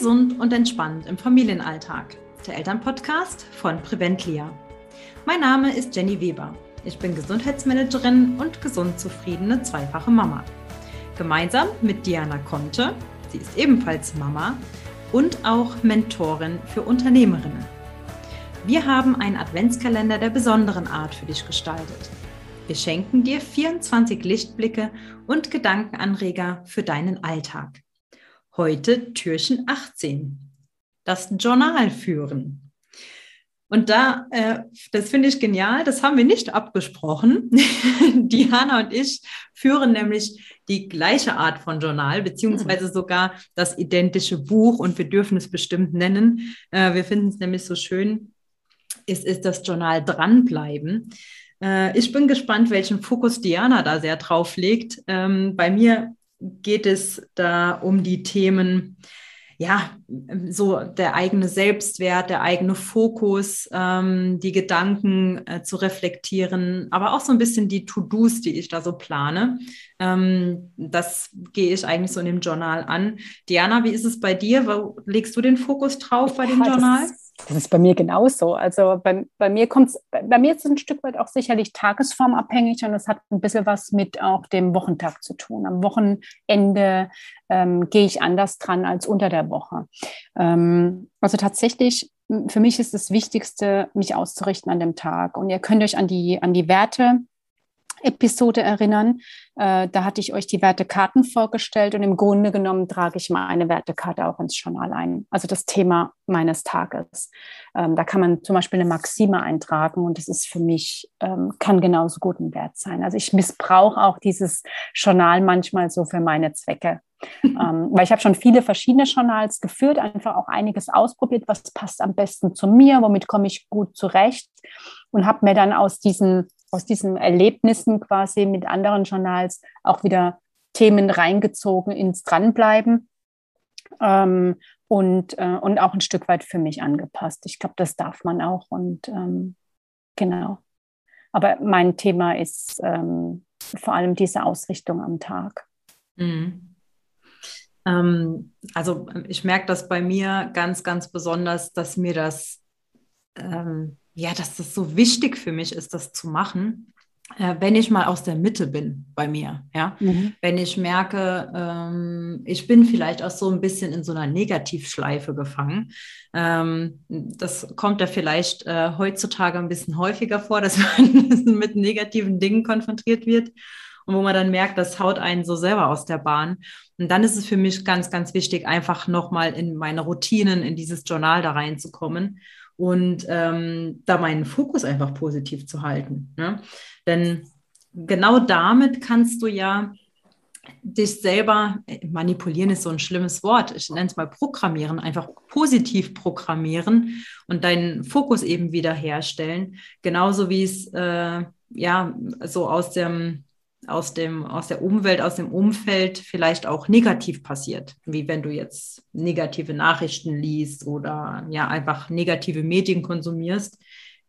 Gesund und entspannt im Familienalltag. Der Elternpodcast von Preventlia. Mein Name ist Jenny Weber. Ich bin Gesundheitsmanagerin und gesund zufriedene zweifache Mama. Gemeinsam mit Diana Conte, sie ist ebenfalls Mama und auch Mentorin für Unternehmerinnen. Wir haben einen Adventskalender der besonderen Art für dich gestaltet. Wir schenken dir 24 Lichtblicke und Gedankenanreger für deinen Alltag. Heute Türchen 18. Das Journal führen. Und da, äh, das finde ich genial, das haben wir nicht abgesprochen. Diana und ich führen nämlich die gleiche Art von Journal, beziehungsweise hm. sogar das identische Buch und wir dürfen es bestimmt nennen. Äh, wir finden es nämlich so schön, es ist das Journal Dranbleiben. Äh, ich bin gespannt, welchen Fokus Diana da sehr drauf legt. Ähm, bei mir geht es da um die Themen, ja, so der eigene Selbstwert, der eigene Fokus, ähm, die Gedanken äh, zu reflektieren, aber auch so ein bisschen die To-Dos, die ich da so plane. Ähm, das gehe ich eigentlich so in dem Journal an. Diana, wie ist es bei dir? Wo legst du den Fokus drauf bei dem ja, Journal? Das das ist bei mir genauso. Also bei, bei mir kommt es, bei mir ist es ein Stück weit auch sicherlich tagesformabhängig und es hat ein bisschen was mit auch dem Wochentag zu tun. Am Wochenende ähm, gehe ich anders dran als unter der Woche. Ähm, also tatsächlich, für mich ist das Wichtigste, mich auszurichten an dem Tag. Und ihr könnt euch an die, an die Werte Episode erinnern. Äh, da hatte ich euch die Wertekarten vorgestellt und im Grunde genommen trage ich meine Wertekarte auch ins Journal ein. Also das Thema meines Tages. Ähm, da kann man zum Beispiel eine Maxime eintragen und das ist für mich, ähm, kann genauso gut ein Wert sein. Also ich missbrauche auch dieses Journal manchmal so für meine Zwecke. ähm, weil ich habe schon viele verschiedene Journals geführt, einfach auch einiges ausprobiert, was passt am besten zu mir, womit komme ich gut zurecht und habe mir dann aus diesen aus diesen Erlebnissen quasi mit anderen Journals auch wieder Themen reingezogen ins Dranbleiben ähm, und, äh, und auch ein Stück weit für mich angepasst. Ich glaube, das darf man auch und ähm, genau. Aber mein Thema ist ähm, vor allem diese Ausrichtung am Tag. Mhm. Ähm, also ich merke das bei mir ganz, ganz besonders, dass mir das ähm, ja, dass das so wichtig für mich ist, das zu machen, äh, wenn ich mal aus der Mitte bin bei mir. Ja, mhm. wenn ich merke, ähm, ich bin vielleicht auch so ein bisschen in so einer Negativschleife gefangen. Ähm, das kommt ja vielleicht äh, heutzutage ein bisschen häufiger vor, dass man mit negativen Dingen konfrontiert wird und wo man dann merkt, das haut einen so selber aus der Bahn. Und dann ist es für mich ganz, ganz wichtig, einfach nochmal in meine Routinen, in dieses Journal da reinzukommen und ähm, da meinen Fokus einfach positiv zu halten. Ne? Denn genau damit kannst du ja dich selber, äh, manipulieren ist so ein schlimmes Wort, ich nenne es mal programmieren, einfach positiv programmieren und deinen Fokus eben wiederherstellen. Genauso wie es äh, ja so aus dem aus, dem, aus der Umwelt, aus dem Umfeld vielleicht auch negativ passiert, wie wenn du jetzt negative Nachrichten liest oder ja einfach negative Medien konsumierst,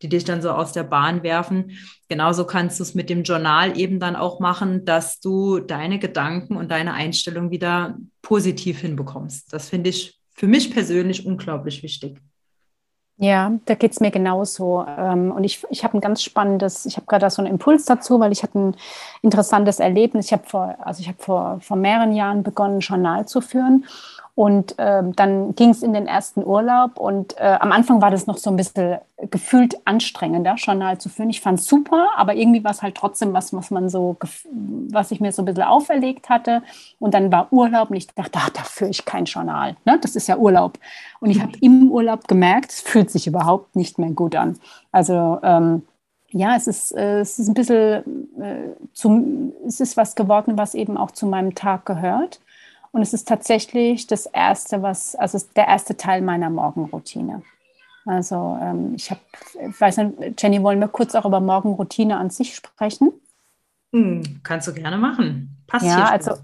die dich dann so aus der Bahn werfen. Genauso kannst du es mit dem Journal eben dann auch machen, dass du deine Gedanken und deine Einstellung wieder positiv hinbekommst. Das finde ich für mich persönlich unglaublich wichtig. Ja, da geht es mir genauso. Ähm, und ich, ich habe ein ganz spannendes, ich habe gerade so einen Impuls dazu, weil ich hatte ein interessantes Erlebnis. Ich habe vor, also ich habe vor, vor mehreren Jahren begonnen, ein Journal zu führen. Und äh, dann ging es in den ersten Urlaub und äh, am Anfang war das noch so ein bisschen gefühlt anstrengender, Journal zu führen. Ich fand es super, aber irgendwie war es halt trotzdem was, was man so, was ich mir so ein bisschen auferlegt hatte. Und dann war Urlaub und ich dachte, ach, da führe ich kein Journal. Ne? Das ist ja Urlaub. Und ich habe im Urlaub gemerkt, es fühlt sich überhaupt nicht mehr gut an. Also ähm, ja, es ist, äh, es ist ein bisschen, äh, zum, es ist was geworden, was eben auch zu meinem Tag gehört. Und es ist tatsächlich das erste, was, also der erste Teil meiner Morgenroutine. Also ähm, ich habe, ich weiß nicht, Jenny, wollen wir kurz auch über Morgenroutine an sich sprechen? Hm, kannst du gerne machen. Passt ja, also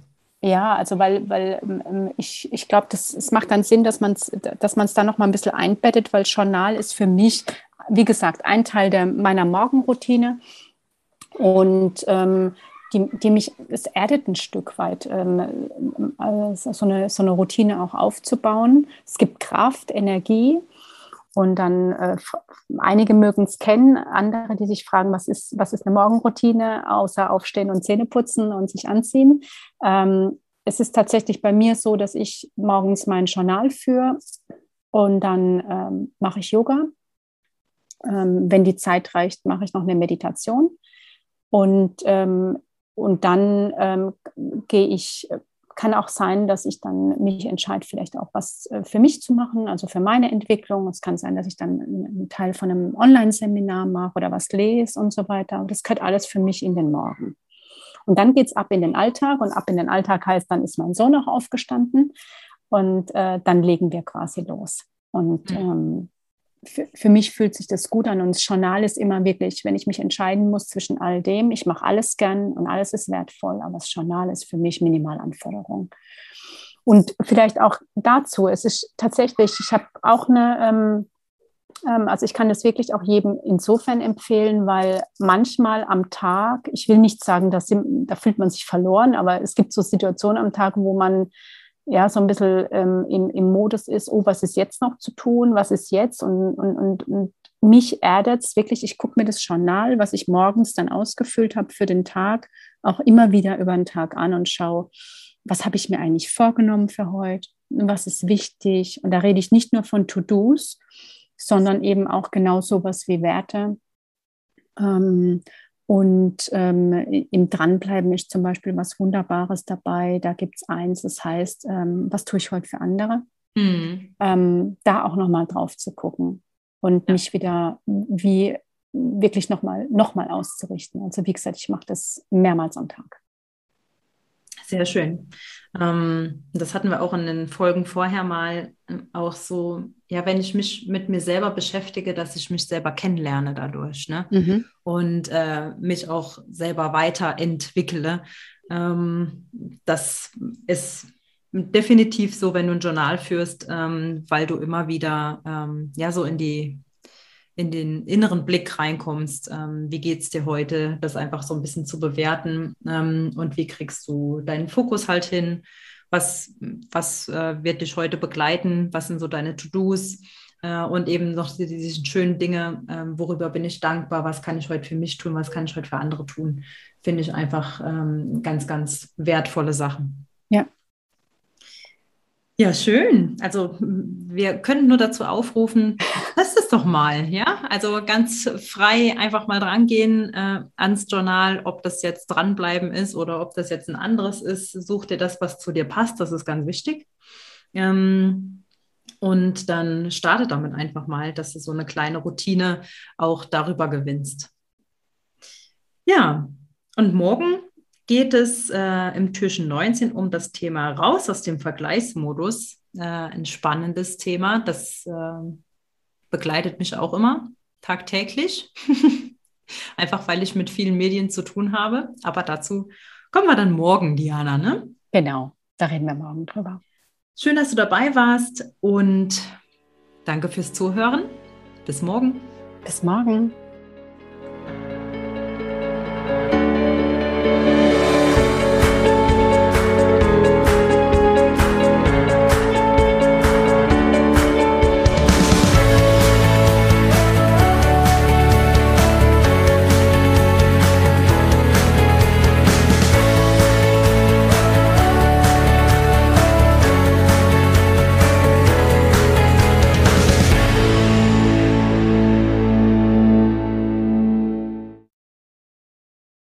ja, also weil, weil ähm, ich, ich glaube, es macht dann Sinn, dass man es dass man's da noch mal ein bisschen einbettet, weil Journal ist für mich, wie gesagt, ein Teil der, meiner Morgenroutine. Und ähm, die, die mich, es erdet ein Stück weit, ähm, also so, eine, so eine Routine auch aufzubauen. Es gibt Kraft, Energie. Und dann, äh, einige mögen es kennen, andere, die sich fragen, was ist, was ist eine Morgenroutine, außer aufstehen und Zähne putzen und sich anziehen. Ähm, es ist tatsächlich bei mir so, dass ich morgens mein Journal führe und dann ähm, mache ich Yoga. Ähm, wenn die Zeit reicht, mache ich noch eine Meditation. Und, ähm, und dann ähm, gehe ich, kann auch sein, dass ich dann mich entscheide, vielleicht auch was äh, für mich zu machen, also für meine Entwicklung. Es kann sein, dass ich dann einen Teil von einem Online-Seminar mache oder was lese und so weiter. Und das gehört alles für mich in den Morgen. Und dann geht es ab in den Alltag und ab in den Alltag heißt, dann ist mein Sohn noch aufgestanden und äh, dann legen wir quasi los. Und mhm. ähm, für, für, mich fühlt sich das gut an und das Journal ist immer wirklich, wenn ich mich entscheiden muss zwischen all dem, ich mache alles gern und alles ist wertvoll, aber das Journal ist für mich Minimalanforderung. Und vielleicht auch dazu, es ist tatsächlich, ich habe auch eine, ähm, ähm, also ich kann das wirklich auch jedem insofern empfehlen, weil manchmal am Tag, ich will nicht sagen, dass da fühlt man sich verloren, aber es gibt so Situationen am Tag, wo man ja, so ein bisschen ähm, im, im Modus ist, oh, was ist jetzt noch zu tun, was ist jetzt? Und, und, und, und mich erdet es wirklich, ich gucke mir das Journal, was ich morgens dann ausgefüllt habe für den Tag, auch immer wieder über den Tag an und schaue, was habe ich mir eigentlich vorgenommen für heute, was ist wichtig. Und da rede ich nicht nur von To-Dos, sondern eben auch genau sowas wie Werte. Ähm, und ähm, im Dranbleiben ist zum Beispiel was Wunderbares dabei. Da gibt es eins, das heißt, ähm, was tue ich heute für andere? Mhm. Ähm, da auch nochmal drauf zu gucken und ja. mich wieder wie wirklich nochmal noch mal auszurichten. Also wie gesagt, ich mache das mehrmals am Tag. Sehr schön. Ähm, das hatten wir auch in den Folgen vorher mal ähm, auch so, ja, wenn ich mich mit mir selber beschäftige, dass ich mich selber kennenlerne dadurch, ne? Mhm. Und äh, mich auch selber weiterentwickle. Ähm, das ist definitiv so, wenn du ein Journal führst, ähm, weil du immer wieder ähm, ja so in die in den inneren Blick reinkommst. Ähm, wie geht es dir heute? Das einfach so ein bisschen zu bewerten ähm, und wie kriegst du deinen Fokus halt hin? Was, was äh, wird dich heute begleiten? Was sind so deine To-Dos? Äh, und eben noch diese, diese schönen Dinge, äh, worüber bin ich dankbar? Was kann ich heute für mich tun? Was kann ich heute für andere tun? Finde ich einfach ähm, ganz, ganz wertvolle Sachen. Ja, schön. Also wir können nur dazu aufrufen, lasst es doch mal, ja. Also ganz frei einfach mal drangehen äh, ans Journal, ob das jetzt dranbleiben ist oder ob das jetzt ein anderes ist. Such dir das, was zu dir passt, das ist ganz wichtig. Ähm, und dann starte damit einfach mal, dass du so eine kleine Routine auch darüber gewinnst. Ja, und morgen geht es äh, im Türchen 19 um das Thema raus aus dem Vergleichsmodus. Äh, ein spannendes Thema, das äh, begleitet mich auch immer tagtäglich. Einfach weil ich mit vielen Medien zu tun habe. Aber dazu kommen wir dann morgen, Diana, ne? Genau, da reden wir morgen drüber. Schön, dass du dabei warst und danke fürs Zuhören. Bis morgen. Bis morgen.